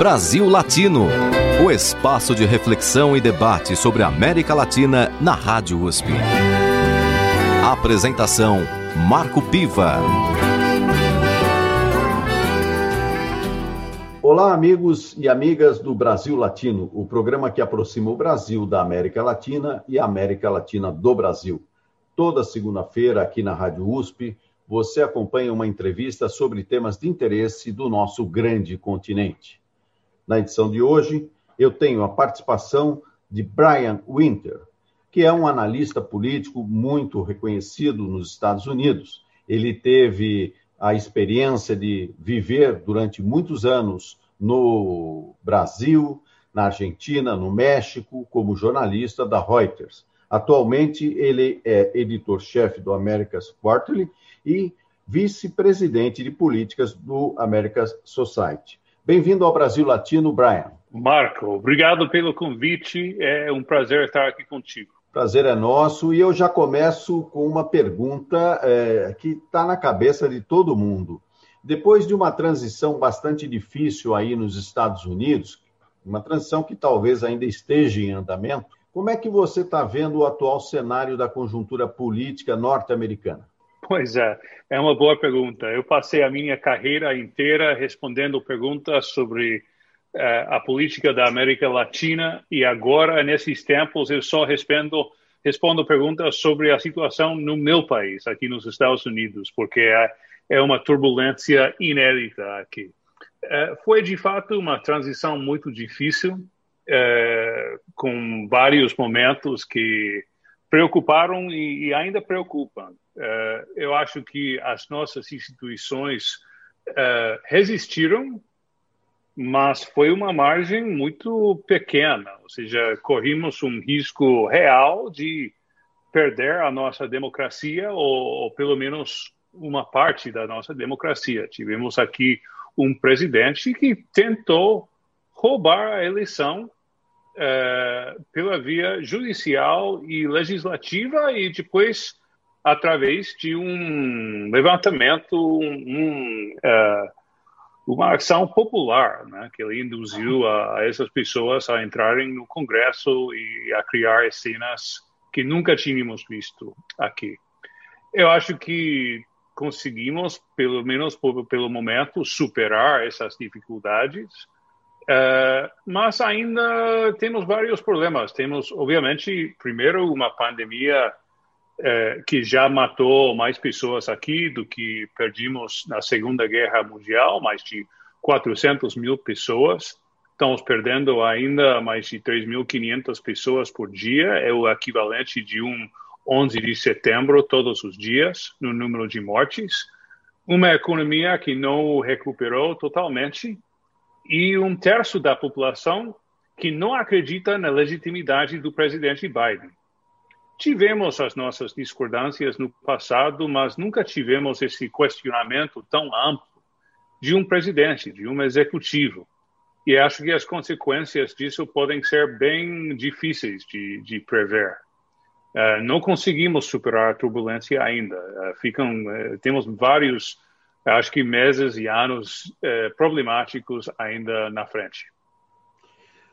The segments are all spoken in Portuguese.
Brasil Latino, o espaço de reflexão e debate sobre a América Latina na Rádio USP. Apresentação Marco Piva. Olá, amigos e amigas do Brasil Latino, o programa que aproxima o Brasil da América Latina e a América Latina do Brasil. Toda segunda-feira, aqui na Rádio USP, você acompanha uma entrevista sobre temas de interesse do nosso grande continente. Na edição de hoje, eu tenho a participação de Brian Winter, que é um analista político muito reconhecido nos Estados Unidos. Ele teve a experiência de viver durante muitos anos no Brasil, na Argentina, no México, como jornalista da Reuters. Atualmente, ele é editor-chefe do America's Quarterly e vice-presidente de políticas do America's Society. Bem-vindo ao Brasil Latino, Brian. Marco, obrigado pelo convite. É um prazer estar aqui contigo. Prazer é nosso. E eu já começo com uma pergunta é, que está na cabeça de todo mundo. Depois de uma transição bastante difícil aí nos Estados Unidos, uma transição que talvez ainda esteja em andamento, como é que você está vendo o atual cenário da conjuntura política norte-americana? Pois é, é uma boa pergunta. Eu passei a minha carreira inteira respondendo perguntas sobre uh, a política da América Latina e agora, nesses tempos, eu só respondo, respondo perguntas sobre a situação no meu país, aqui nos Estados Unidos, porque é, é uma turbulência inédita aqui. Uh, foi, de fato, uma transição muito difícil, uh, com vários momentos que preocuparam e, e ainda preocupam. Uh, eu acho que as nossas instituições uh, resistiram, mas foi uma margem muito pequena, ou seja, corrimos um risco real de perder a nossa democracia, ou, ou pelo menos uma parte da nossa democracia. Tivemos aqui um presidente que tentou roubar a eleição é, pela via judicial e legislativa e depois através de um levantamento, um, uh, uma ação popular, né, que ele induziu a, a, essas pessoas a entrarem no Congresso e a criar cenas que nunca tínhamos visto aqui. Eu acho que conseguimos, pelo menos por, pelo momento, superar essas dificuldades Uh, mas ainda temos vários problemas. Temos, obviamente, primeiro, uma pandemia uh, que já matou mais pessoas aqui do que perdimos na Segunda Guerra Mundial mais de 400 mil pessoas. Estamos perdendo ainda mais de 3.500 pessoas por dia, é o equivalente de um 11 de setembro todos os dias no número de mortes. Uma economia que não recuperou totalmente e um terço da população que não acredita na legitimidade do presidente Biden. Tivemos as nossas discordâncias no passado, mas nunca tivemos esse questionamento tão amplo de um presidente, de um executivo. E acho que as consequências disso podem ser bem difíceis de, de prever. Uh, não conseguimos superar a turbulência ainda. Uh, ficam, uh, temos vários acho que meses e anos eh, problemáticos ainda na frente.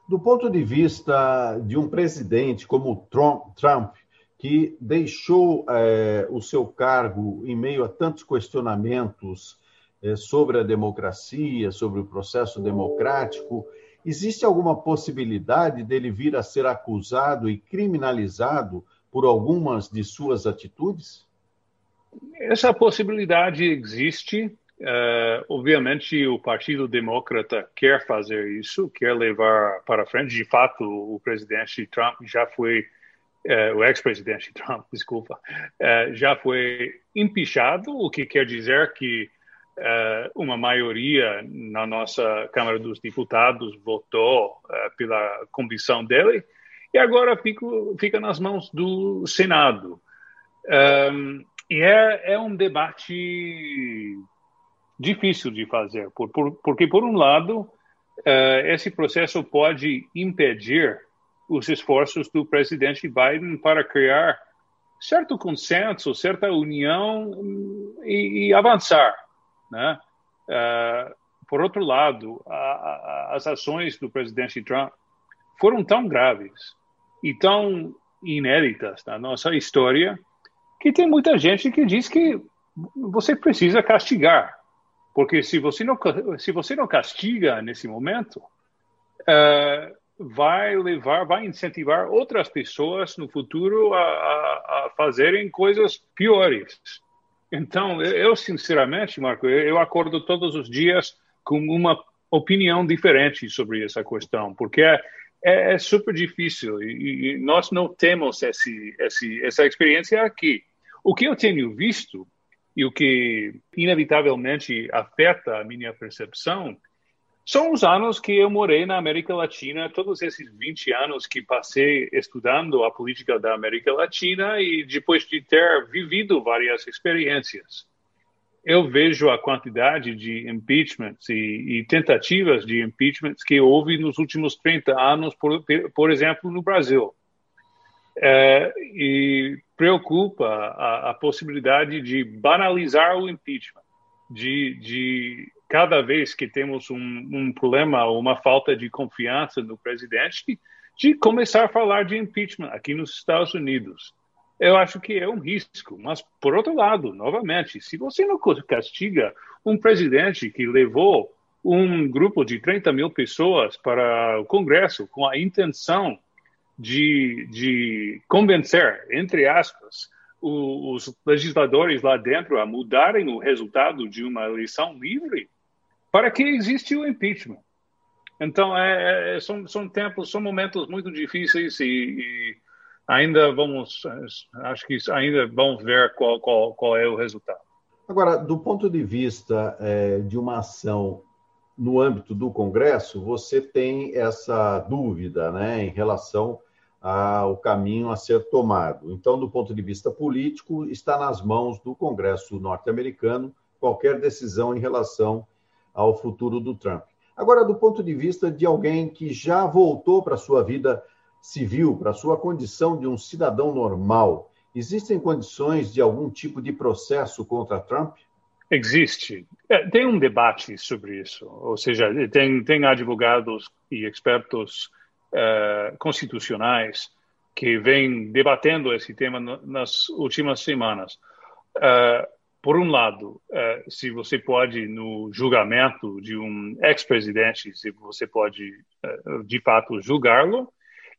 Do ponto de vista de um presidente como Trump, Trump que deixou eh, o seu cargo em meio a tantos questionamentos eh, sobre a democracia, sobre o processo democrático, existe alguma possibilidade dele vir a ser acusado e criminalizado por algumas de suas atitudes? Essa possibilidade existe. Uh, obviamente, o Partido Democrata quer fazer isso, quer levar para frente. De fato, o presidente Trump já foi, uh, o ex-presidente Trump, desculpa, uh, já foi empichado, o que quer dizer que uma maioria na nossa Câmara dos Deputados votou pela condição dele, e agora fica, fica nas mãos do Senado. Um, e é, é um debate difícil de fazer, por, por, porque, por um lado, uh, esse processo pode impedir os esforços do presidente Biden para criar certo consenso, certa união e, e avançar. Né? Uh, por outro lado, a, a, as ações do presidente Trump foram tão graves e tão inéditas na nossa história que tem muita gente que diz que você precisa castigar, porque se você não se você não castiga nesse momento, uh, vai levar, vai incentivar outras pessoas no futuro a, a, a fazerem coisas piores. Então, eu sinceramente, Marco, eu acordo todos os dias com uma opinião diferente sobre essa questão, porque é, é, super difícil e, e, nós não temos esse, esse, essa experiência aqui. O que eu tenho visto e o que inevitavelmente afeta a minha percepção são os anos que eu morei na América Latina, todos esses 20 anos que passei estudando a política da América Latina e depois de ter vivido várias experiências. Eu vejo a quantidade de impeachments e, e tentativas de impeachments que houve nos últimos 30 anos, por, por exemplo, no Brasil. É, e preocupa a, a, possibilidade de banalizar o impeachment, de, de cada vez que temos um, um problema ou uma falta de confiança no presidente, de começar a falar de impeachment aqui nos Estados Unidos. Eu acho que é um risco, mas por outro lado, novamente, se você não castiga um presidente que levou um grupo de 30 mil pessoas para o Congresso com a intenção de, de convencer, entre aspas, os legisladores lá dentro a mudarem o resultado de uma eleição livre, para que existe o impeachment. Então, é, é, são, são tempos, são momentos muito difíceis e, e, ainda vamos, acho que ainda vamos ver qual, qual, qual é o resultado. Agora, do ponto de vista é, de uma ação no âmbito do Congresso, você tem essa dúvida né, em relação ao caminho a ser tomado. Então, do ponto de vista político, está nas mãos do Congresso norte-americano qualquer decisão em relação ao futuro do Trump. Agora, do ponto de vista de alguém que já voltou para a sua vida civil, para sua condição de um cidadão normal, existem condições de algum tipo de processo contra Trump? Existe. É, tem um debate sobre isso, ou seja, tem, tem advogados e expertos uh, constitucionais que vêm debatendo esse tema nas últimas semanas. Uh, por um lado, é, se você pode, no julgamento de um ex-presidente, se você pode, de fato, julgá-lo,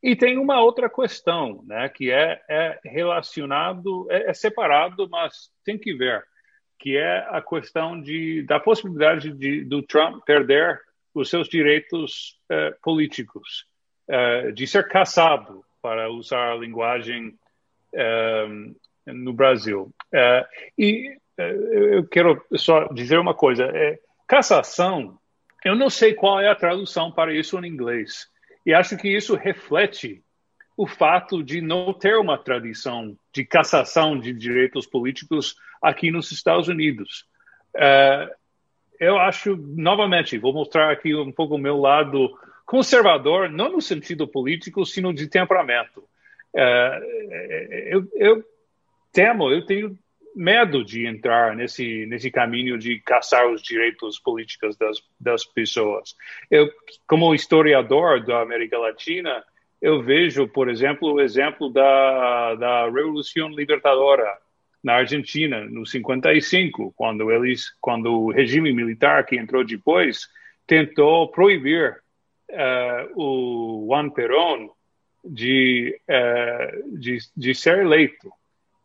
e tem uma outra questão, né, que é, é relacionado, é, é, separado, mas tem que ver, que é a questão de, da possibilidade de, do Trump perder os seus direitos é, políticos, é, de ser caçado, para usar a linguagem no Brasil. e é, eu quero só dizer uma coisa. É, cassação, eu não sei qual é a tradução para isso em inglês. E acho que isso reflete o fato de não ter uma tradição de cassação de direitos políticos aqui nos Estados Unidos. Uh, eu acho, novamente, vou mostrar aqui um pouco o meu lado conservador, não no sentido político, sino de temperamento. Uh, eu, eu temo, eu tenho medo de entrar nesse nesse caminho de caçar os direitos políticos das, das pessoas. Eu, como historiador da América Latina, eu vejo, por exemplo, o exemplo da, da Revolução Libertadora na Argentina, no 55, quando eles, quando o regime militar que entrou depois tentou proibir uh, o Juan Perón de, uh, de, de ser eleito.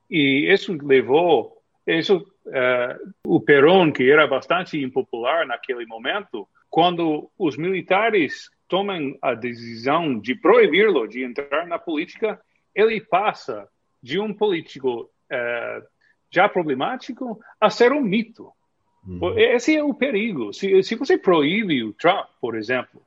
E isso levou, isso, uh, o Perón, que era bastante impopular naquele momento, quando os militares tomam a decisão de proibi-lo de entrar na política, ele passa de um político uh, já problemático a ser um mito. Uhum. Esse é o perigo. Se, se você proíbe o Trump, por exemplo,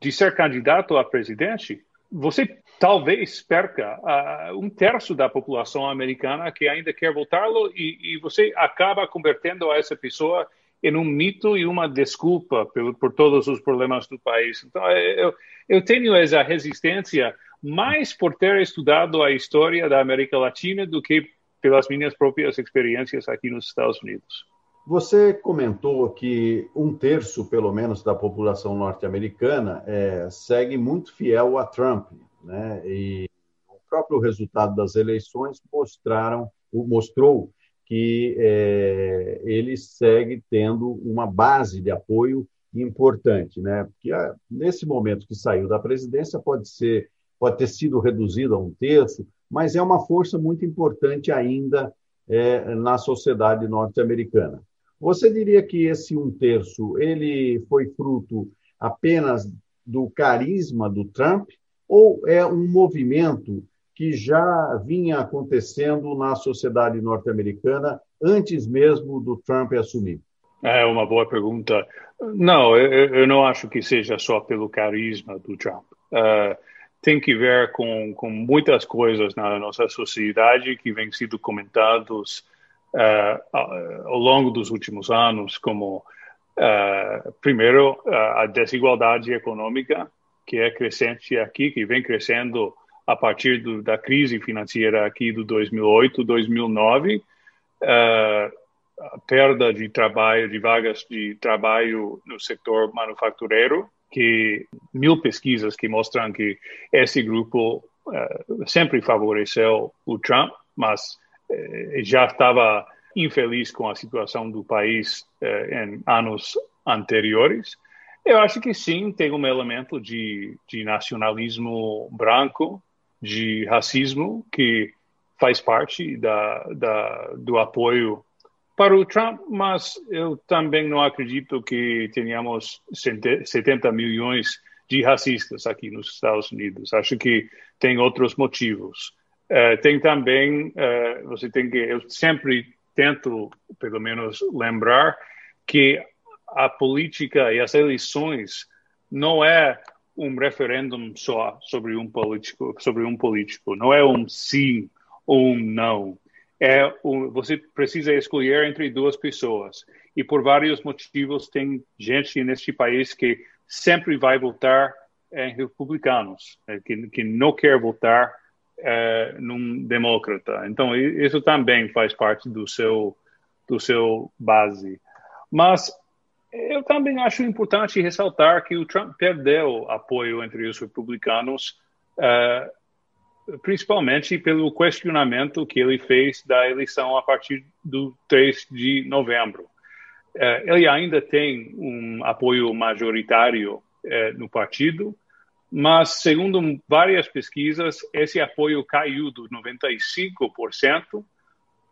de ser candidato a presidente, você talvez perca uh, um terço da população americana que ainda quer votá-lo e, e, você acaba convertendo essa pessoa em um mito e uma desculpa por, por todos os problemas do país. Então, eu, eu tenho essa resistência mais por ter estudado a história da América Latina do que pelas minhas próprias experiências aqui nos Estados Unidos. Você comentou que um terço, pelo menos, da população norte-americana é, segue muito fiel a Trump, né? E o próprio resultado das eleições mostraram, mostrou que é, ele segue tendo uma base de apoio importante, né? Porque ah, nesse momento que saiu da presidência pode ser, pode ter sido reduzido a um terço, mas é uma força muito importante ainda é, na sociedade norte-americana. Você diria que esse um terço ele foi fruto apenas do carisma do Trump ou é um movimento que já vinha acontecendo na sociedade norte-americana antes mesmo do Trump assumir? É uma boa pergunta. Não, eu, não acho que seja só pelo carisma do Trump. Uh, tem que ver com, com muitas coisas na nossa sociedade que vêm sendo comentados uh, ao longo dos últimos anos, como, uh, primeiro, a desigualdade econômica, que é crescente aqui, que vem crescendo a partir do, da crise financeira aqui do 2008, 2009, uh, a perda de trabalho, de vagas de trabalho no setor manufatureiro, que mil pesquisas que mostram que esse grupo uh, sempre favoreceu o Trump, mas eh, já estava infeliz com a situação do país eh, em anos anteriores. Eu acho que sim, tem um elemento de, de nacionalismo branco, de racismo, que faz parte da, da, do apoio para o Trump, mas eu também não acredito que tenhamos 70 milhões de racistas aqui nos Estados Unidos. Acho que tem outros motivos. Uh, tem também, uh, você tem que, eu sempre tento, pelo menos, lembrar que a política e as eleições não é um referendo só sobre um político, sobre um político. Não é um sim ou um não. É um, você precisa escolher entre duas pessoas. E por vários motivos tem gente neste país que sempre vai votar em republicanos, né, que, que não quer votar é, num democrata. Então, isso também faz parte do seu, do seu base. Mas eu também acho importante ressaltar que o Trump perdeu apoio entre os republicanos, uh, principalmente pelo questionamento que ele fez da eleição a partir do 3 de novembro. Uh, ele ainda tem um apoio majoritário uh, no partido, mas, segundo várias pesquisas, esse apoio caiu do 95%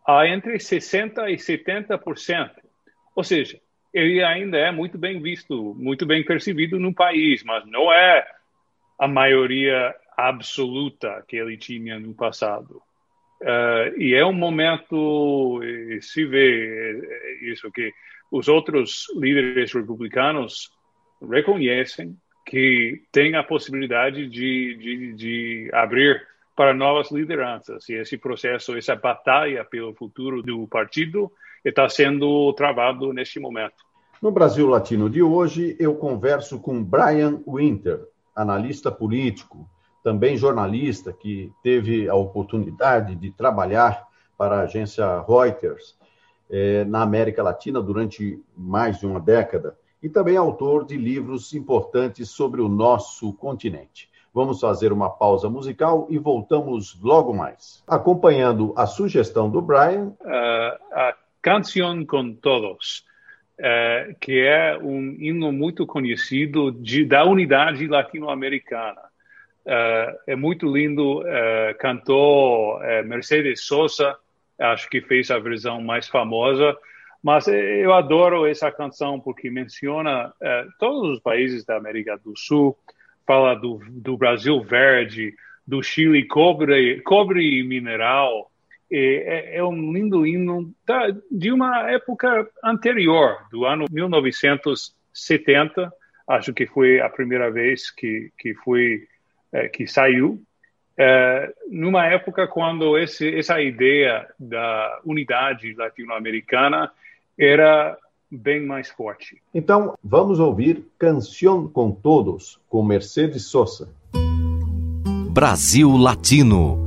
a entre 60% e 70%. Ou seja, ele ainda é muito bem visto, muito bem percebido no país, mas não é a maioria absoluta que ele tinha no passado. Uh, e é um momento, se vê isso, que os outros líderes republicanos reconhecem que tem a possibilidade de, de, de abrir para novas lideranças. E esse processo, essa batalha pelo futuro do partido está sendo travado neste momento. No Brasil Latino de hoje, eu converso com Brian Winter, analista político, também jornalista, que teve a oportunidade de trabalhar para a agência Reuters eh, na América Latina durante mais de uma década e também autor de livros importantes sobre o nosso continente. Vamos fazer uma pausa musical e voltamos logo mais. Acompanhando a sugestão do Brian. Uh, a Canción con Todos, uh, que é um hino muito conhecido de, da unidade latino-americana. Uh, é muito lindo. cantou Mercedes Sosa, acho que fez a versão mais famosa mas eu adoro essa canção porque menciona é, todos os países da América do Sul, fala do, do Brasil verde, do Chile cobre, cobre e mineral. E é, é, um lindo hino da, de uma época anterior, do ano 1970. Acho que foi a primeira vez que, que, foi, é, que saiu. É, numa época quando esse, essa ideia da unidade latino-americana era bem mais forte. Então, vamos ouvir Canção com Todos, com Mercedes Sosa. Brasil Latino.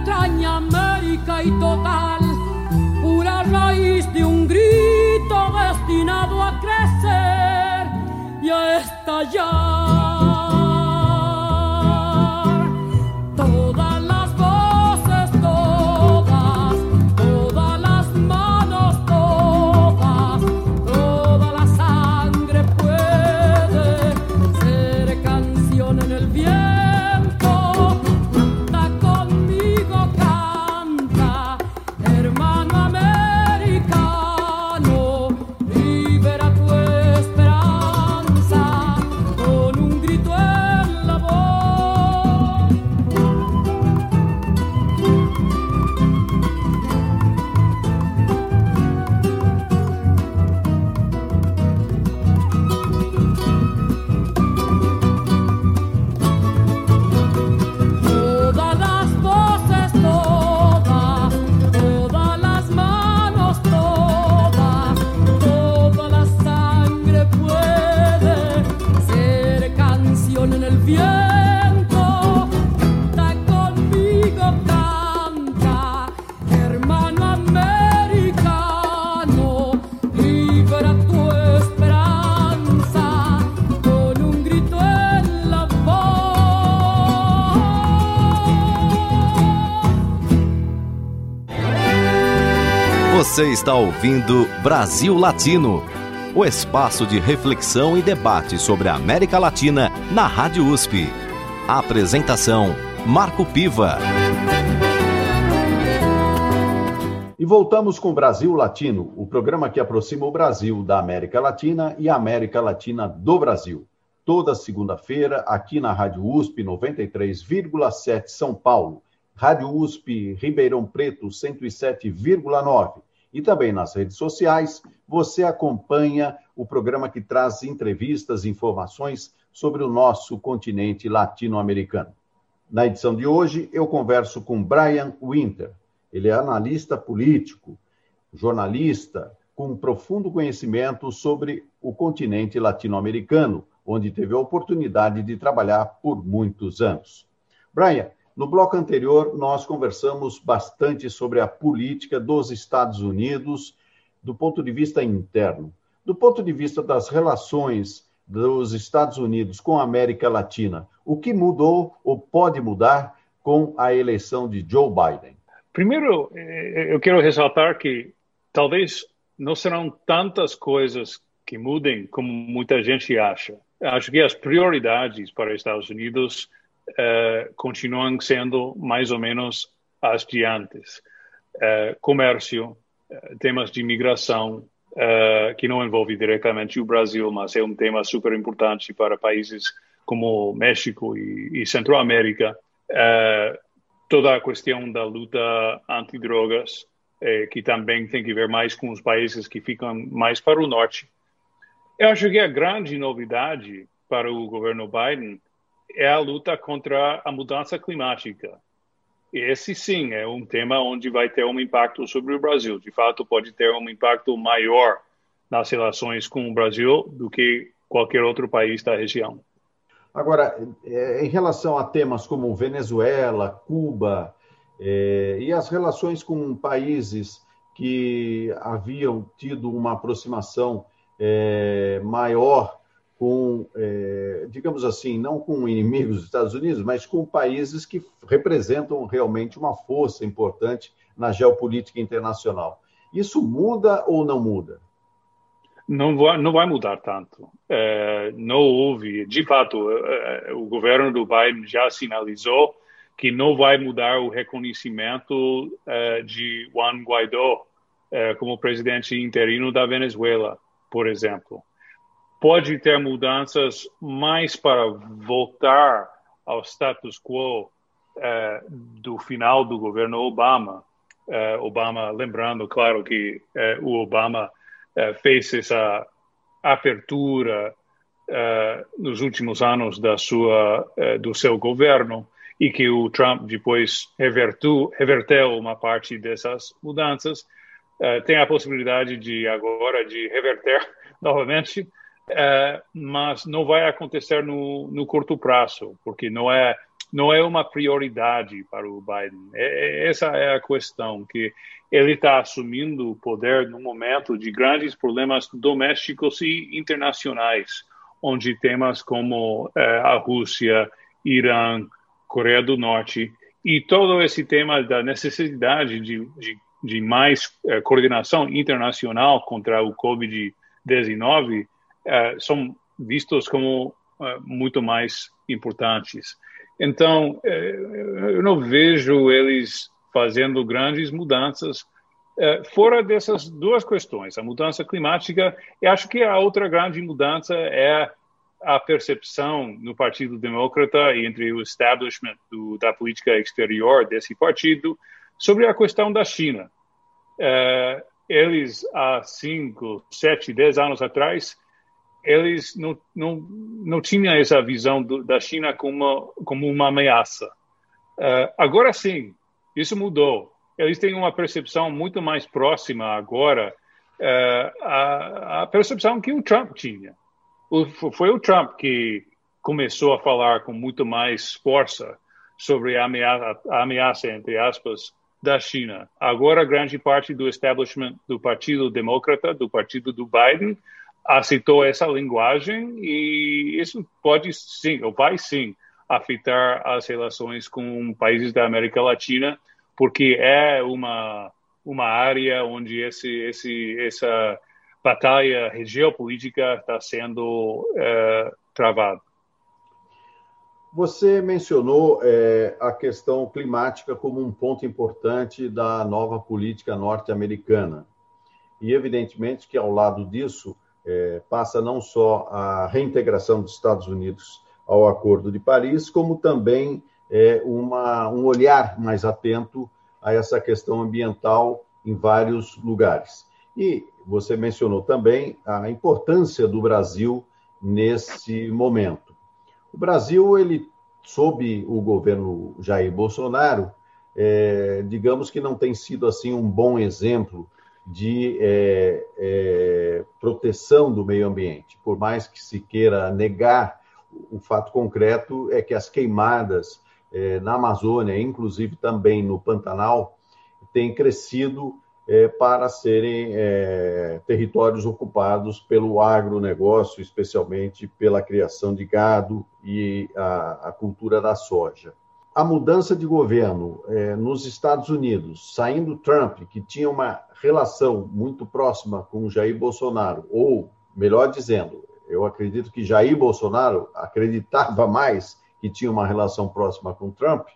entraña América y total, pura raíz de un grito destinado a crecer y a estallar. Você está ouvindo Brasil Latino, o espaço de reflexão e debate sobre a América Latina na Rádio USP. A apresentação: Marco Piva. E voltamos com Brasil Latino, o programa que aproxima o Brasil da América Latina e a América Latina do Brasil. Toda segunda-feira, aqui na Rádio USP 93,7 São Paulo, Rádio USP Ribeirão Preto 107,9 e também nas redes sociais, você acompanha o programa que traz entrevistas e informações sobre o nosso continente latino-americano. Na edição de hoje, eu converso com Brian Winter. Ele é analista político, jornalista, com um profundo conhecimento sobre o continente latino-americano, onde teve a oportunidade de trabalhar por muitos anos. Brian, no bloco anterior, nós conversamos bastante sobre a política dos Estados Unidos do ponto de vista interno. Do ponto de vista das relações dos Estados Unidos com a América Latina, o que mudou ou pode mudar com a eleição de Joe Biden? Primeiro, eh, eu quero ressaltar que talvez não serão tantas coisas que mudem como muita gente acha. Acho que as prioridades para os Estados Unidos uh, continuam sendo mais ou menos as de antes. Uh, comércio, uh, temas de imigração, que não envolve diretamente o Brasil, mas é um tema super importante para países como México e, e Centro-América. toda a questão da luta antidrogas, que também tem que ver mais com os países que ficam mais para o norte. Eu acho que a grande novidade para o governo Biden é a luta contra a mudança climática. Esse sim é um tema onde vai ter um impacto sobre o Brasil. De fato, pode ter um impacto maior nas relações com o Brasil do que qualquer outro país da região. Agora, é, em relação a temas como Venezuela, Cuba é, e as relações com países que haviam tido uma aproximação é, maior com, é, digamos assim, não com inimigos dos Estados Unidos, mas com países que representam realmente uma força importante na geopolítica internacional. Isso muda ou não muda? Não vai, não vai mudar tanto. É, não houve, de fato, é, o governo do Biden já sinalizou que não vai mudar o reconhecimento é, de Juan Guaidó é, como presidente interino da Venezuela, por exemplo pode ter mudanças mais para voltar ao status quo eh, do final do governo Obama. Eh, Obama, lembrando, claro, que eh, o Obama fez essa abertura nos últimos anos da sua, do seu governo e que o Trump depois revertu, reverteu uma parte dessas mudanças. tem a possibilidade de agora de reverter novamente é, mas não vai acontecer no, no curto prazo, porque não é não é uma prioridade para o Biden. É, é essa é a questão que ele está assumindo o poder no momento de grandes problemas domésticos e internacionais, onde temas como é, a Rússia, Irã, Coreia do Norte e todo esse tema da necessidade de, de, de mais coordenação internacional contra o Covid-19 uh, são vistos como uh, muito mais importantes. Então, uh, eu não vejo eles fazendo grandes mudanças fora dessas duas questões, a mudança climática, e acho que a outra grande mudança é a percepção no Partido Democrata e entre o establishment do, da política exterior desse partido sobre a questão da China. eles, há cinco, sete, dez anos atrás, eles não, não, não tinham essa visão do, da China como como uma ameaça. Uh, agora sim, isso mudou. Eles têm uma percepção muito mais próxima agora uh, à, à, percepção que o Trump tinha. O, foi o Trump que começou a falar com muito mais força sobre a ameaça, a ameaça entre aspas, da China. Agora, grande parte do establishment do Partido Democrata, do Partido do Biden, aceitou essa linguagem e isso pode sim, ou vai sim, afetar as relações com países da América Latina, porque é uma uma área onde esse esse essa batalha geopolítica está sendo é, travada. Você mencionou é, a questão climática como um ponto importante da nova política norte-americana. E, evidentemente, que ao lado disso, é, passa não só a reintegração dos Estados Unidos ao Acordo de Paris, como também é, uma, um olhar mais atento a essa questão ambiental em vários lugares. E você mencionou também a importância do Brasil nesse momento. O Brasil, ele, sob o governo Jair Bolsonaro, é, digamos que não tem sido assim um bom exemplo de é, é, proteção do meio ambiente. Por mais que se queira negar, o fato concreto é que as queimadas é, na Amazônia, inclusive também no Pantanal, têm crescido é, para serem é, territórios ocupados pelo agronegócio, especialmente pela criação de gado e a, a cultura da soja a mudança de governo é, nos Estados Unidos, saindo Trump, que tinha uma relação muito próxima com Jair Bolsonaro, ou, melhor dizendo, eu acredito que Jair Bolsonaro acreditava mais que tinha uma relação próxima com Trump,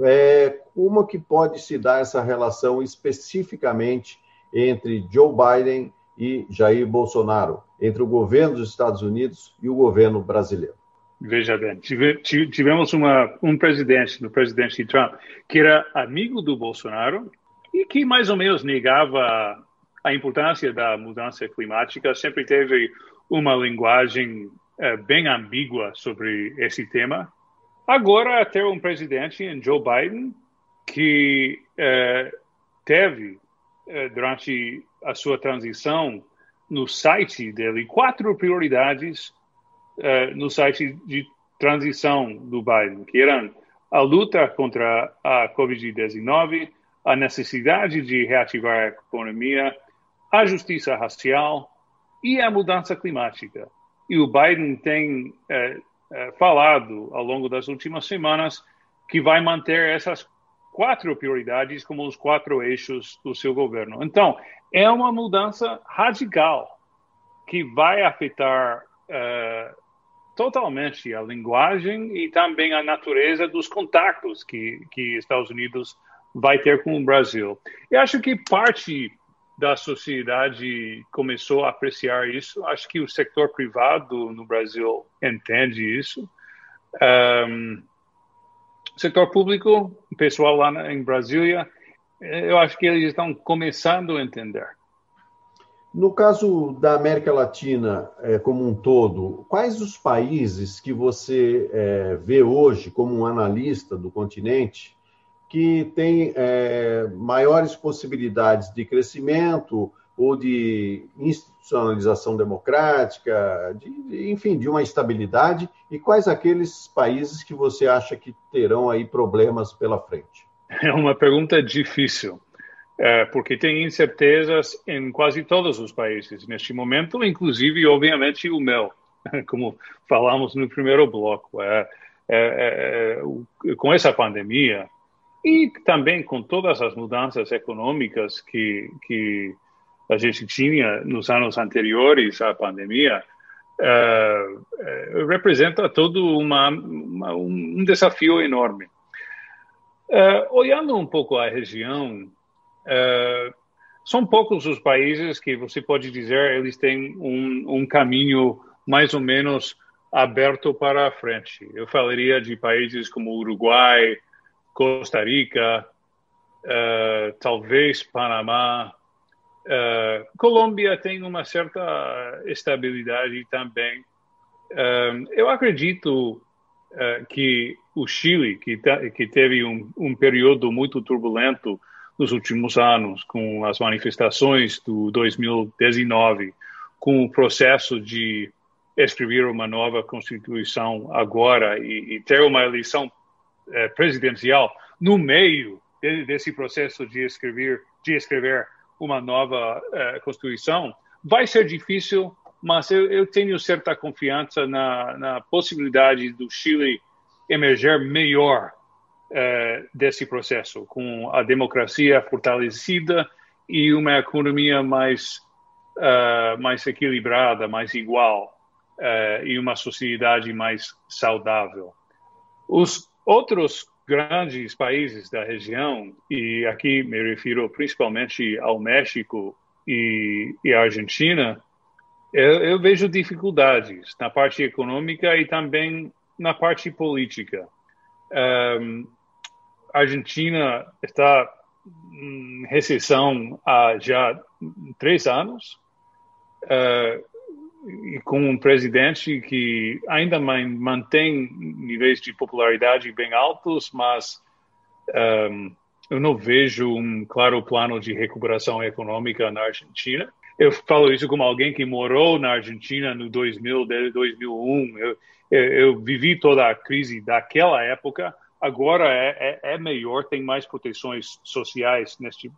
é, como que pode se dar essa relação especificamente entre Joe Biden e Jair Bolsonaro, entre o governo dos Estados Unidos e o governo brasileiro? Veja bem, tivemos uma, um presidente, no presidente Trump, que era amigo do Bolsonaro e que mais ou menos negava a importância da mudança climática, sempre teve uma linguagem é, bem ambígua sobre esse tema. Agora, ter um presidente, Joe Biden, que é, teve, é, durante a sua transição, no site dele, quatro prioridades uh, no site de transição do Biden, que eram a luta contra a Covid-19, a necessidade de reativar a economia, a justiça racial e a mudança climática. e o Biden tem é, é, falado ao longo das últimas semanas que vai manter essas quatro prioridades como os quatro eixos do seu governo. Então, é uma mudança radical que vai afetar uh, totalmente a linguagem e também a natureza dos contatos que, que Estados Unidos vai ter com o Brasil. Eu acho que parte da sociedade começou a apreciar isso. Acho que o setor privado no Brasil entende isso. Um, setor público, pessoal lá em Brasília, eu acho que eles estão começando a entender. No caso da América Latina é, como um todo, quais os países que você é, vê hoje como um analista do continente que tem é, maiores possibilidades de crescimento ou de institucionalização democrática, de, de, enfim, de uma estabilidade, e quais aqueles países que você acha que terão aí problemas pela frente? É uma pergunta difícil, porque tem incertezas em quase todos os países neste momento, inclusive, obviamente, o meu, como falamos no primeiro bloco. É, é, é com essa pandemia, e também com todas as mudanças econômicas que, que a gente tinha nos anos anteriores à pandemia, representa todo uma, uma, um desafio enorme. Olhando um pouco a região, são poucos os países que você pode dizer eles têm um, um caminho mais ou menos aberto para a frente. Eu falaria de países como Uruguai, Costa Rica, uh, talvez Panamá. Uh, Colômbia tem uma certa estabilidade também. Uh, eu acredito que o Chile, que, que teve um, um período muito turbulento nos últimos anos, com as manifestações do 2019, com o processo de escrever uma nova Constituição agora e, e ter uma eleição é, presidencial no meio de, desse processo de escrever, de escrever uma nova é, Constituição, vai ser difícil, mas eu, eu tenho certa confiança na, na, possibilidade do Chile emerger melhor é, desse processo, com a democracia fortalecida e uma economia mais, uh, mais equilibrada, mais igual, uh, e uma sociedade mais saudável. Os Outros grandes países da região, e aqui me refiro principalmente ao México e, e à Argentina, eu, eu, vejo dificuldades na parte econômica e também na parte política. Um, a Argentina está em recessão há já três anos. Uh, com um presidente que ainda mantém níveis de popularidade bem altos, mas um, eu não vejo um claro plano de recuperação econômica na Argentina. Eu falo isso como alguém que morou na Argentina no 2000, 2001. Eu, eu, eu vivi toda a crise daquela época. Agora é, é, é melhor, tem mais proteções sociais neste,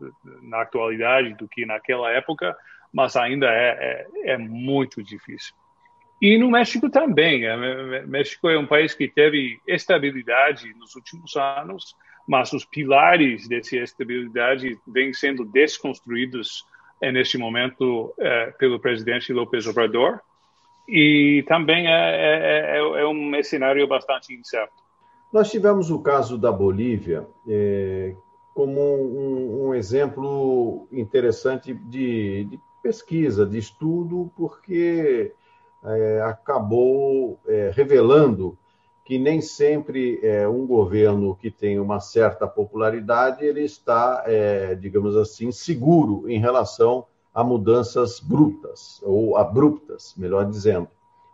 na atualidade do que naquela época mas ainda é, é, é muito difícil. E no México também. É, México é um país que teve estabilidade nos últimos anos, mas os pilares dessa estabilidade vêm sendo desconstruídos neste momento é, pelo presidente López Obrador. E também é, é, é, é um cenário bastante incerto. Nós tivemos o caso da Bolívia é, como um, um, exemplo interessante de, de pesquisa, de estudo, porque é, acabou é, revelando que nem sempre é, um governo que tem uma certa popularidade ele está, é, digamos assim, seguro em relação a mudanças brutas ou abruptas, melhor dizendo,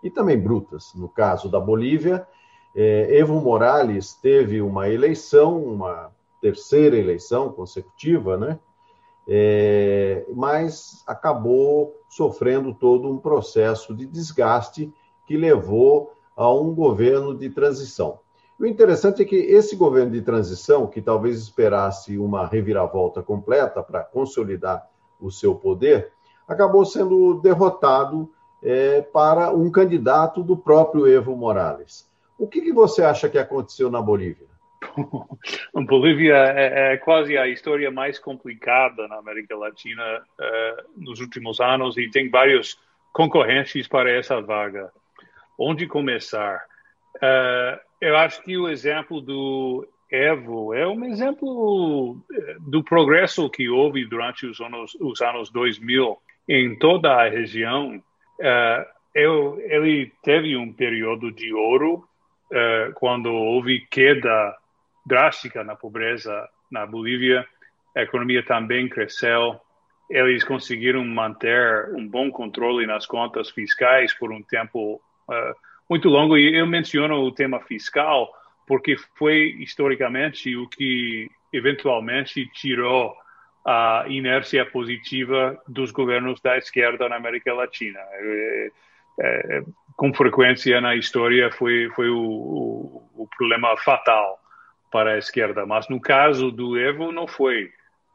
e também brutas. No caso da Bolívia, é, Evo Morales teve uma eleição, uma terceira eleição consecutiva, né? é, mas acabou sofrendo todo um processo de desgaste que levou a um governo de transição. O interessante é que esse governo de transição, que talvez esperasse uma reviravolta completa para consolidar o seu poder, acabou sendo derrotado é, para um candidato do próprio Evo Morales. O que, que você acha que aconteceu na Bolívia? A Bolívia é, é, quase a história mais complicada na América Latina uh, nos últimos anos e tem vários concorrentes para essa vaga. Onde começar? Uh, eu acho que o exemplo do Evo é um exemplo eh, do progresso que houve durante os anos, os anos 2000 em toda a região. Uh, eu, ele teve um período de ouro uh, quando houve queda drástica na pobreza na Bolívia. A economia também cresceu. Eles conseguiram manter um bom controle nas contas fiscais por um tempo uh, muito longo. E eu menciono o tema fiscal porque foi historicamente o que eventualmente tirou a inércia positiva dos governos da esquerda na América Latina. É, é, com frequência na história foi, foi o, o, o, problema fatal para a esquerda, mas no caso do Evo não foi.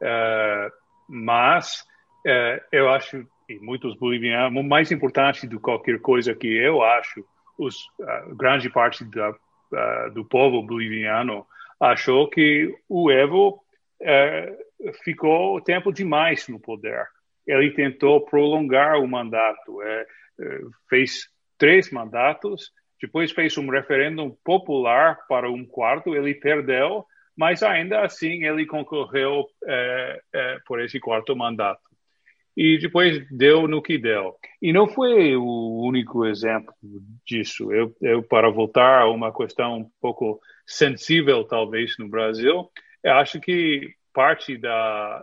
Uh, mas uh, eu acho, e muitos bolivianos, mais importante do que qualquer coisa que eu acho, os, uh, grande parte da do povo boliviano achou que o Evo uh, ficou tempo demais no poder. Ele tentou prolongar o mandato, fez três mandatos, depois fez um referendo popular para um quarto, ele perdeu, mas ainda assim ele concorreu por esse quarto mandato e depois deu no que deu. E não foi o único exemplo disso. Eu, eu para voltar a uma questão um pouco sensível, talvez, no Brasil, acho que parte da,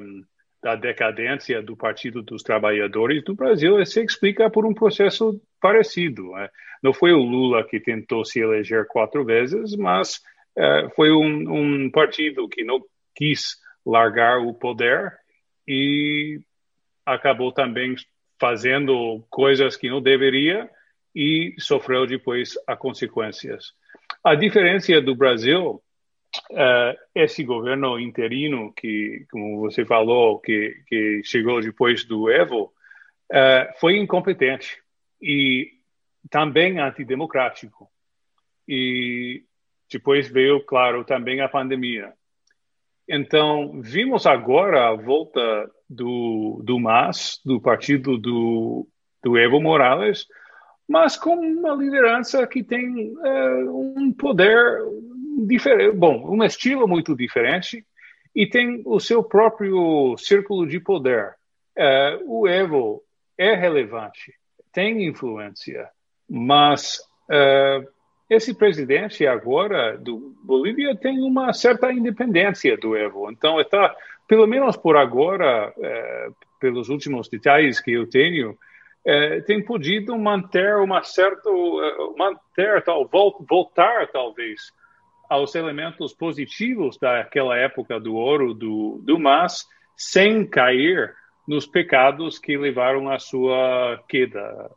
um, da decadência do Partido dos Trabalhadores do Brasil se explica por um processo parecido. Né? Não foi o Lula que tentou se eleger quatro vezes, mas uh, foi um, um partido que não quis largar o poder e acabou também fazendo coisas que não deveria e sofreu depois as consequências. A diferença do Brasil, uh, esse governo interino que, como você falou, que, que chegou depois do Evo, uh, foi incompetente e também antidemocrático. E depois veio, claro, também a pandemia. Então, vimos agora a volta do, do MAS, do partido do, do Evo Morales, mas com uma liderança que tem é, um poder diferente, bom, um estilo muito diferente e tem o seu próprio círculo de poder. É, o Evo é relevante, tem influência, mas é, esse presidente agora do Bolívia tem uma certa independência do Evo. Então está, pelo menos por agora, é, pelos últimos detalhes que eu tenho, é, tem podido manter uma certa, manter tal, voltar talvez aos elementos positivos daquela época do ouro do, do MAS, sem cair nos pecados que levaram à sua queda.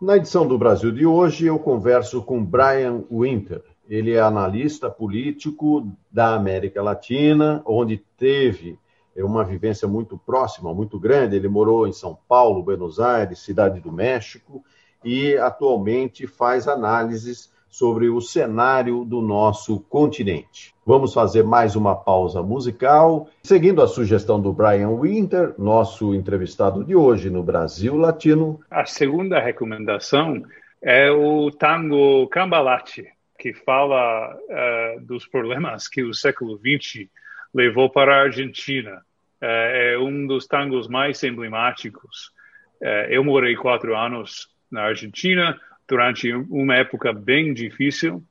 Na edição do Brasil de hoje, eu converso com Brian Winter. Ele é analista político da América Latina, onde teve uma vivência muito próxima, muito grande. Ele morou em São Paulo, Buenos Aires, Cidade do México, e atualmente faz análises sobre o cenário do nosso continente. Vamos fazer mais uma pausa musical, seguindo a sugestão do Brian Winter, nosso entrevistado de hoje no Brasil Latino. A segunda recomendação é o tango Cambalache, que fala uh, dos problemas que o século XX levou para a Argentina. Uh, é um dos tangos mais emblemáticos. Uh, eu morei quatro anos na Argentina durante uma época bem difícil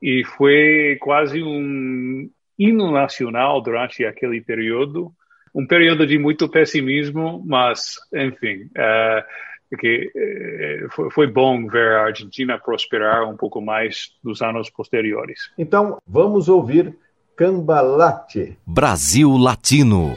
e foi quase um hino nacional durante aquele período, um período de muito pessimismo, mas enfim, uh, que uh, foi, bom ver a Argentina prosperar um pouco mais nos anos posteriores. Então, vamos ouvir Cambalate. Brasil Latino.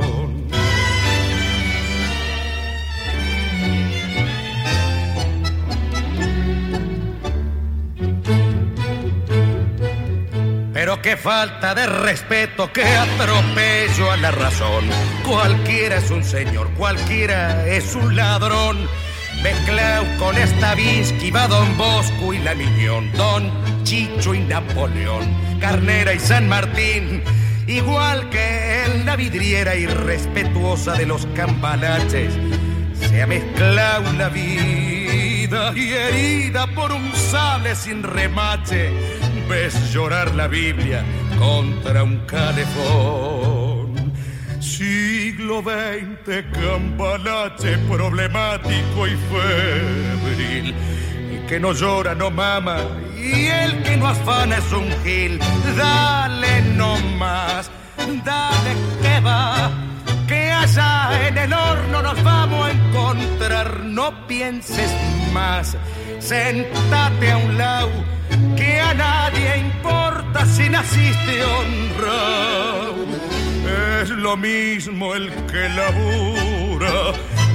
Pero qué falta de respeto, qué atropello a la razón. Cualquiera es un señor, cualquiera es un ladrón. Mezclado con Stavinsky va Don Bosco y la Miñón, Don Chicho y Napoleón, Carnera y San Martín. Igual que en la vidriera irrespetuosa de los campanaches, se ha mezclado la vida y herida por un sable sin remache ves llorar la Biblia contra un calefón. Siglo XX, campanache problemático y febril. Y que no llora, no mama, y el que no afana es un gil. Dale no más, dale que va, que allá en el horno nos vamos a encontrar. No pienses más, sentate a un lado que a nadie importa si naciste honrado. Es lo mismo el que labura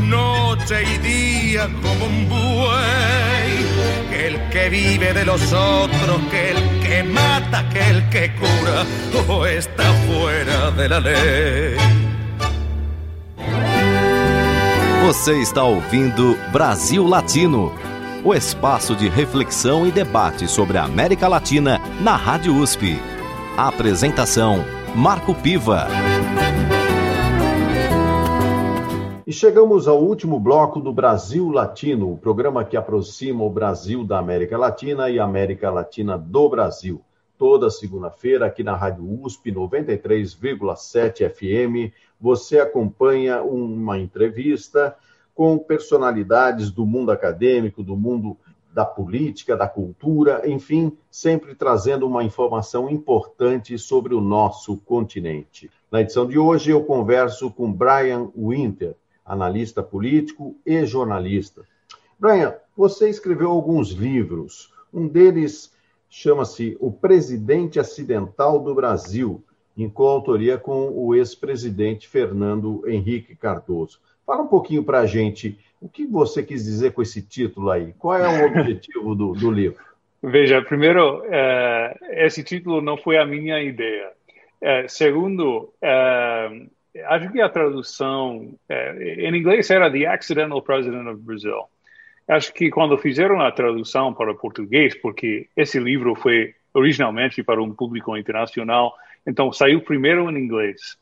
noche y día como un buey, que el que vive de los otros, que el que mata, que el que cura, o está fuera de la ley. Você está ouvindo Brasil Latino o espaço de reflexão e debate sobre a América Latina na Rádio USP. Apresentação: Marco Piva. E chegamos ao último bloco do Brasil Latino, o programa que aproxima o Brasil da América Latina e a América Latina do Brasil. Toda segunda-feira, aqui na Rádio USP 93,7 FM, você acompanha uma entrevista com personalidades do mundo acadêmico, do mundo da política, da cultura, enfim, sempre trazendo uma informação importante sobre o nosso continente. Na edição de hoje, eu converso com Brian Winter, analista político e jornalista. Brian, você escreveu alguns livros. Um deles chama-se O Presidente Acidental do Brasil, em coautoria com o ex-presidente Fernando Henrique Cardoso. Fala um pouquinho para a gente o que você quis dizer com esse título aí. Qual é o objetivo do, do livro? Veja, primeiro, uh, esse título não foi a minha ideia. Uh, segundo, uh, acho que a tradução em inglês era The Accidental President of Brazil. Acho que quando fizeram a tradução para português, porque esse livro foi originalmente para um público internacional, então saiu primeiro em inglês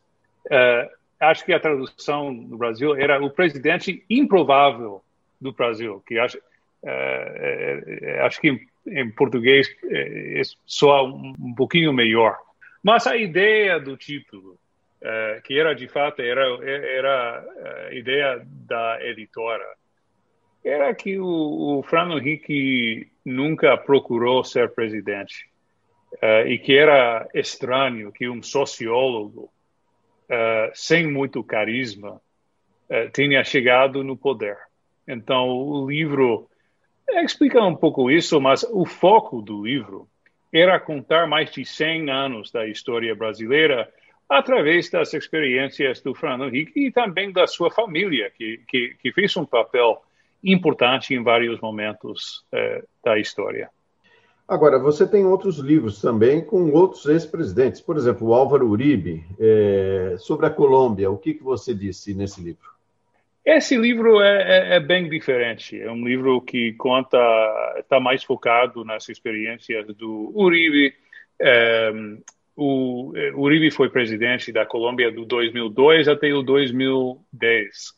acho que a tradução no Brasil era o presidente improvável do Brasil, que acho, é, acho que em, em português é, soa um, um, pouquinho melhor. Mas a ideia do título, é, que era de fato era, era a ideia da editora, era que o, o Fernando Henrique nunca procurou ser presidente. e que era estranho que um sociólogo uh, sem muito carisma, uh, tenha chegado no poder. Então, o livro explica um pouco isso, mas o foco do livro era contar mais de 100 anos da história brasileira, através das experiências do Fernando Henrique e também da sua família, que, que, que fez um papel importante em vários momentos eh, da história. Agora, você tem outros livros também com outros ex-presidentes, por exemplo, o Álvaro Uribe, é, sobre a Colômbia. O que, que você disse nesse livro? Esse livro é, é, é bem diferente. É um livro que conta, está mais focado nas experiências do Uribe. É, o Uribe foi presidente da Colômbia do 2002 até o 2010.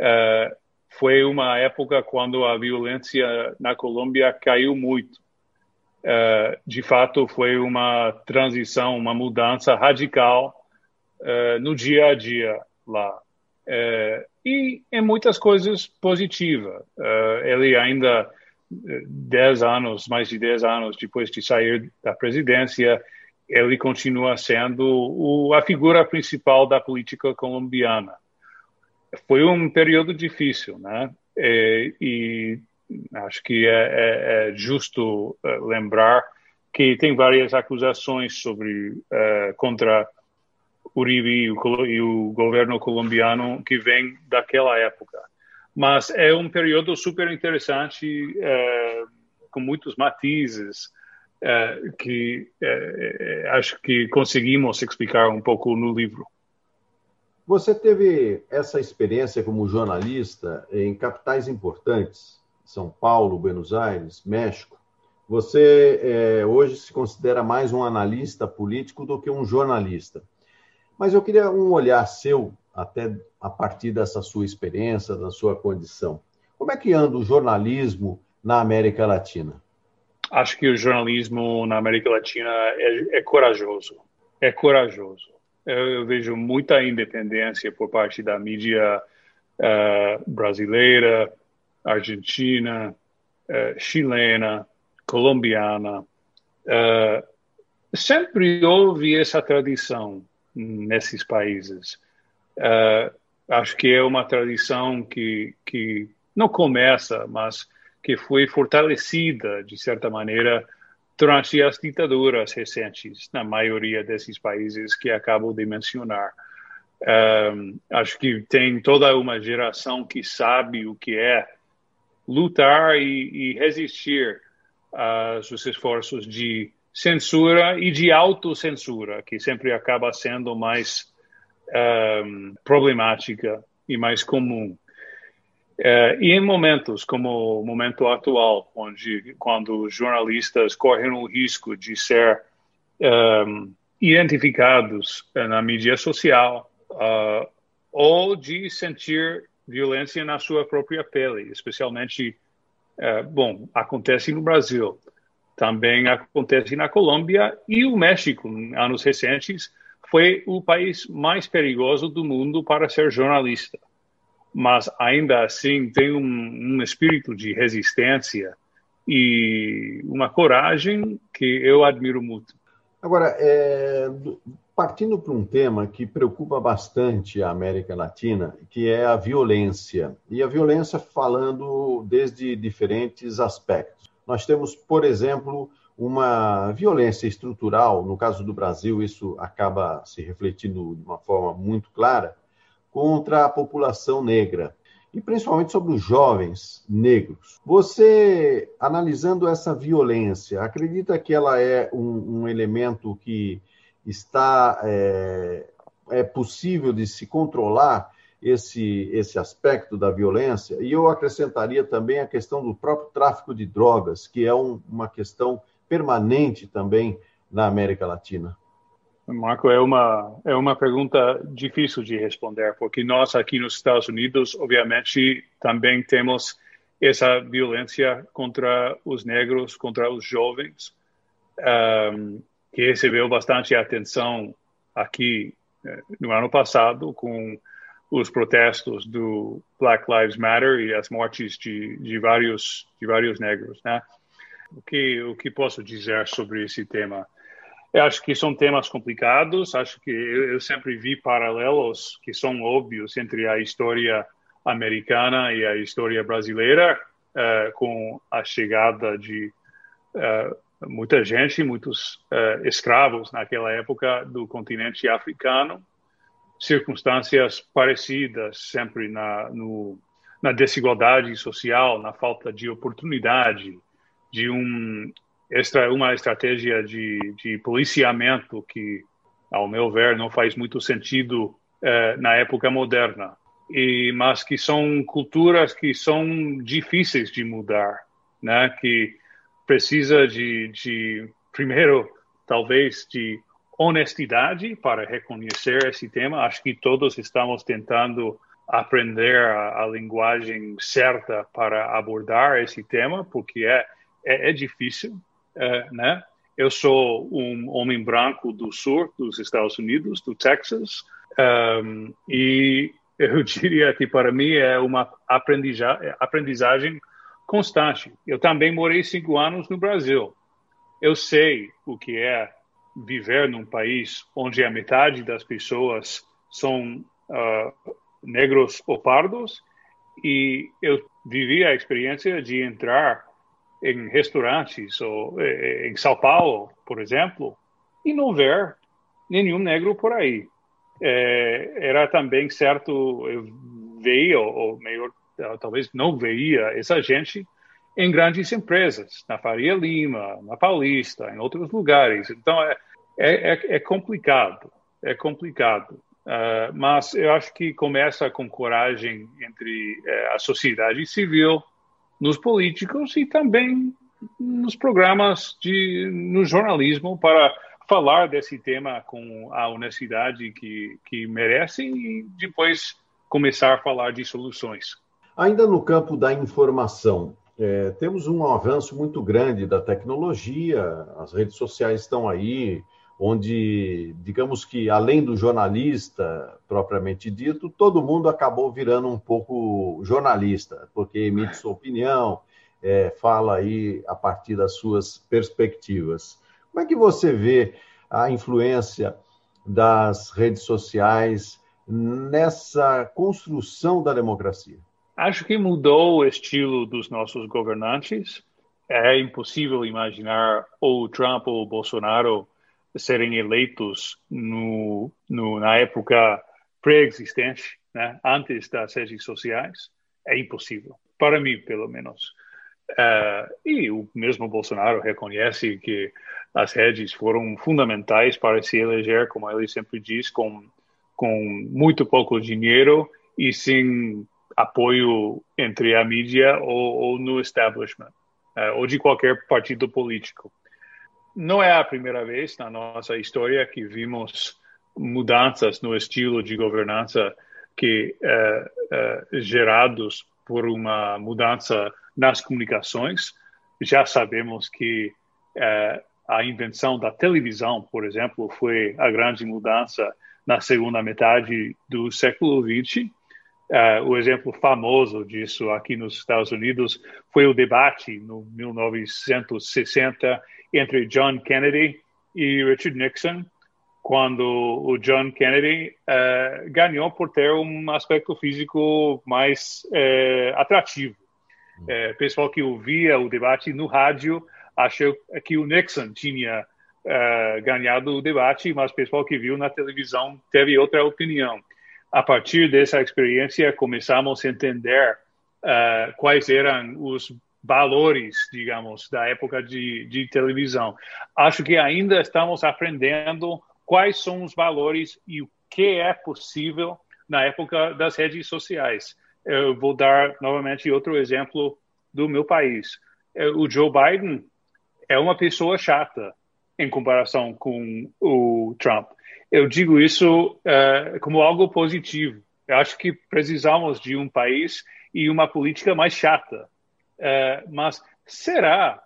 É, foi uma época quando a violência na Colômbia caiu muito uh, de fato foi uma transição, uma mudança radical uh, no dia a dia lá. Uh, e em muitas coisas positiva. ele ainda, dez anos, mais de dez anos depois de sair da presidência, ele continua sendo o, a figura principal da política colombiana. Foi um período difícil, né? E, e acho que é, é, é justo é, lembrar que tem várias acusações sobre uh, contra Uribe e o, e o, governo colombiano que vem daquela época. Mas é um período super interessante, uh, com muitos matizes, que acho que conseguimos explicar um pouco no livro. Você teve essa experiência como jornalista em capitais importantes são Paulo, Buenos Aires, México, você é, hoje se considera mais um analista político do que um jornalista. Mas eu queria um olhar seu, até a partir dessa sua experiência, da sua condição. Como é que anda o jornalismo na América Latina? Acho que o jornalismo na América Latina é, é corajoso. É corajoso. Eu, eu, vejo muita independência por parte da mídia uh, brasileira, argentina, uh, chilena, colombiana. Uh, sempre houve essa tradição nesses países. Uh, acho que é uma tradição que, que não começa, mas que foi fortalecida, de certa maneira, durante as ditaduras recentes, na maioria desses países que acabo de mencionar. Um, acho que tem toda uma geração que sabe o que é lutar e, e resistir aos esforços de censura e de autocensura, que sempre acaba sendo mais um, problemática e mais comum. Uh, e em momentos como o momento atual, onde quando jornalistas correm o risco de ser um, identificados na mídia social uh, ou de sentir violência na sua própria pele, especialmente, é, bom, acontece no Brasil, também acontece na Colômbia e o México, em anos recentes, foi o país mais perigoso do mundo para ser jornalista. Mas ainda assim tem um, um espírito de resistência e uma coragem que eu admiro muito. Agora, é, partindo para um tema que preocupa bastante a América Latina, que é a violência. E a violência falando desde diferentes aspectos. Nós temos, por exemplo, uma violência estrutural, no caso do Brasil, isso acaba se refletindo de uma forma muito clara, contra a população negra, e principalmente sobre os jovens negros. Você, analisando essa violência, acredita que ela é um, um elemento que está é, é possível de se controlar esse, esse aspecto da violência. E eu acrescentaria também a questão do próprio tráfico de drogas, que é um, uma questão permanente também na América Latina. Marco, é uma, é uma pergunta difícil de responder, porque nós aqui nos Estados Unidos, obviamente, também temos essa violência contra os negros, contra os jovens. Um, que recebeu bastante atenção aqui eh, no ano passado com os protestos do Black Lives Matter e as mortes de, de vários de vários negros, né? O que o que posso dizer sobre esse tema? Eu acho que são temas complicados. Acho que eu, eu sempre vi paralelos que são óbvios entre a história americana e a história brasileira, uh, com a chegada de uh, muita gente, muitos uh, escravos naquela época do continente africano, circunstâncias parecidas sempre na, no, na desigualdade social, na falta de oportunidade, de um, extra, uma estratégia de, de policiamento que, ao meu ver, não faz muito sentido uh, na época moderna. E, mas que são culturas que são difíceis de mudar, né? Que precisa de, de primeiro, talvez, de honestidade para reconhecer esse tema. Acho que todos estamos tentando aprender a, a linguagem certa para abordar esse tema, porque é, é, é difícil, é, né? Eu sou um homem branco do sul dos Estados Unidos, do Texas, um, e eu diria que para mim é uma aprendizagem constante. Eu também morei cinco anos no Brasil. Eu sei o que é viver num país onde a metade das pessoas são uh, negros ou pardos e eu vivi a experiência de entrar em restaurantes ou eh, em São Paulo, por exemplo, e não ver nenhum negro por aí. É, era também certo, eu veia, ou melhor, talvez não veia essa gente em grandes empresas, na Faria Lima, na Paulista, em outros lugares. Então, é, é, é, é complicado, é complicado. Uh, mas eu acho que começa com coragem entre uh, a sociedade civil, nos políticos e também nos programas de no jornalismo para falar desse tema com a honestidade que, que merece e depois começar a falar de soluções. Ainda no campo da informação, é, temos um avanço muito grande da tecnologia, as redes sociais estão aí, onde, digamos que, além do jornalista propriamente dito, todo mundo acabou virando um pouco jornalista, porque emite sua opinião, é, fala aí a partir das suas perspectivas. Como é que você vê a influência das redes sociais nessa construção da democracia? Acho que mudou o estilo dos nossos governantes. É impossível imaginar ou Trump ou Bolsonaro serem eleitos no, no, na época pré-existente, né, antes das redes sociais, é impossível, para mim, pelo menos. Uh, e o mesmo Bolsonaro reconhece que as redes foram fundamentais para se eleger, como ele sempre diz, com, com muito pouco dinheiro e sem apoio entre a mídia ou, ou no establishment, uh, ou de qualquer partido político não é a primeira vez na nossa história que vimos mudanças no estilo de governança que uh, uh, gerados por uma mudança nas comunicações. Já sabemos que a invenção da televisão, por exemplo, foi a grande mudança na segunda metade do século XX. O exemplo famoso disso aqui nos Estados Unidos foi o debate no 1960 entre John Kennedy e Richard Nixon, quando o John Kennedy uh, ganhou por ter um aspecto físico mais uh, atrativo. Uh, pessoal que ouvia o debate no rádio achou que o Nixon tinha uh, ganhado o debate, mas pessoal que viu na televisão teve outra opinião. A partir dessa experiência, começamos a entender quais eram os valores, digamos, da época de, de televisão. Acho que ainda estamos aprendendo quais são os valores e o que é possível na época das redes sociais. Eu vou dar novamente outro exemplo do meu país. É, o Joe Biden é uma pessoa chata em comparação com o Trump. Eu digo isso uh, como algo positivo. Eu acho que precisamos de um país e uma política mais chata é, mas será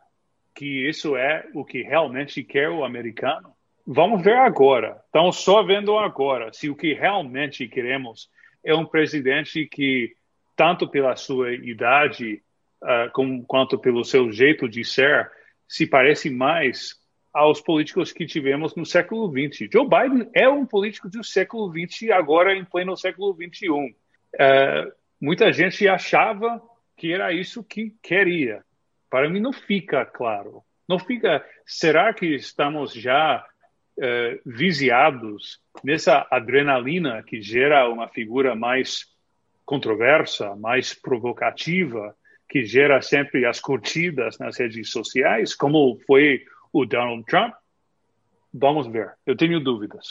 que isso é o que realmente quer o americano? Vamos ver agora. Estamos só vendo agora se o que realmente queremos é um presidente que, tanto pela sua idade uh, como, quanto pelo seu jeito de ser, se parece mais aos políticos que tivemos no século XX. Joe Biden é um político do século XX, agora em pleno século XXI. É, muita gente achava que era isso que queria. Para mim não fica claro. Não fica. Será que estamos já uh, viciados nessa adrenalina que gera uma figura mais controversa, mais provocativa, que gera sempre as curtidas nas redes sociais, como foi o Donald Trump? Vamos ver. Eu tenho dúvidas.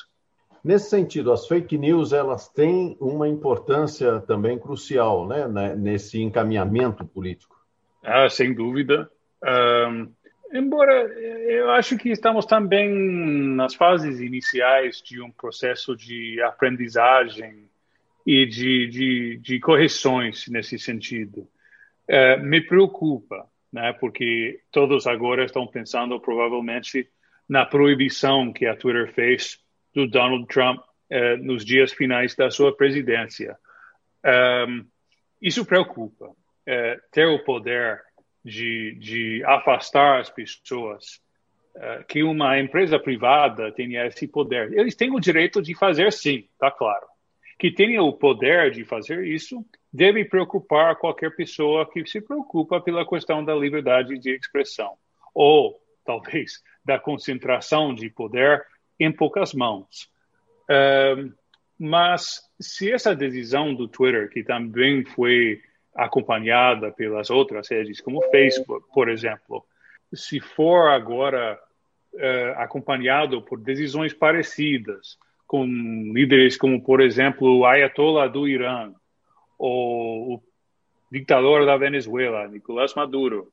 Nesse sentido, as fake news elas têm uma importância também crucial, né, né nesse encaminhamento político. Ah, sem dúvida. Um, embora eu acho que estamos também nas fases iniciais de um processo de aprendizagem e de, de, de correções nesse sentido. Uh, me preocupa, né, porque todos agora estão pensando provavelmente na proibição que a Twitter fez do Donald Trump uh, nos dias finais da sua presidência. Um, isso preocupa. Uh, ter o poder de, de afastar as pessoas, uh, que uma empresa privada tenha esse poder. Eles têm o direito de fazer sim, tá claro. Que tenha o poder de fazer isso deve preocupar qualquer pessoa que se preocupa pela questão da liberdade de expressão ou talvez da concentração de poder em poucas mãos. Uh, mas se essa decisão do Twitter, que também foi acompanhada pelas outras redes, como Facebook, por exemplo, se for agora uh, acompanhado por decisões parecidas, com líderes como, por exemplo, o Ayatollah do Irã, ou o ditador da Venezuela, Nicolás Maduro,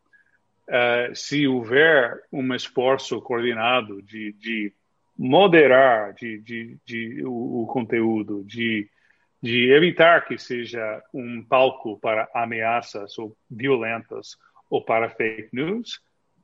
uh, se houver um esforço coordenado de, de moderar de, de, de o, o, conteúdo, de de evitar que seja um palco para ameaças ou violentas ou para fake news,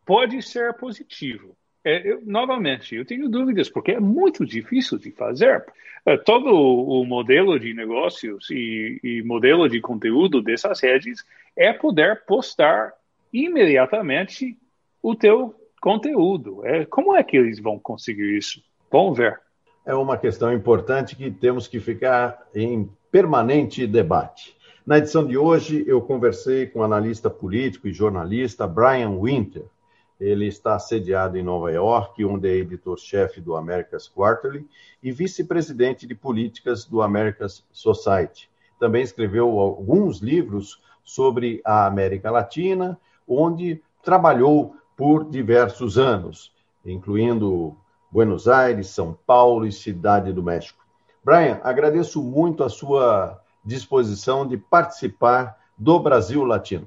pode ser positivo. É, eu, novamente, eu tenho dúvidas, porque é muito difícil de fazer. É, todo o modelo de negócios e, e modelo de conteúdo dessas redes é poder postar imediatamente o teu conteúdo. É, como é que eles vão conseguir isso? Vamos ver é uma questão importante que temos que ficar em permanente debate. Na edição de hoje, eu conversei com o analista político e jornalista Brian Winter. Ele está sediado em Nova York, onde é editor-chefe do America's Quarterly e vice-presidente de políticas do America's Society. Também escreveu alguns livros sobre a América Latina, onde trabalhou por diversos anos, incluindo Buenos Aires, São Paulo e Cidade do México. Brian, agradeço muito a sua disposição de participar do Brasil Latino.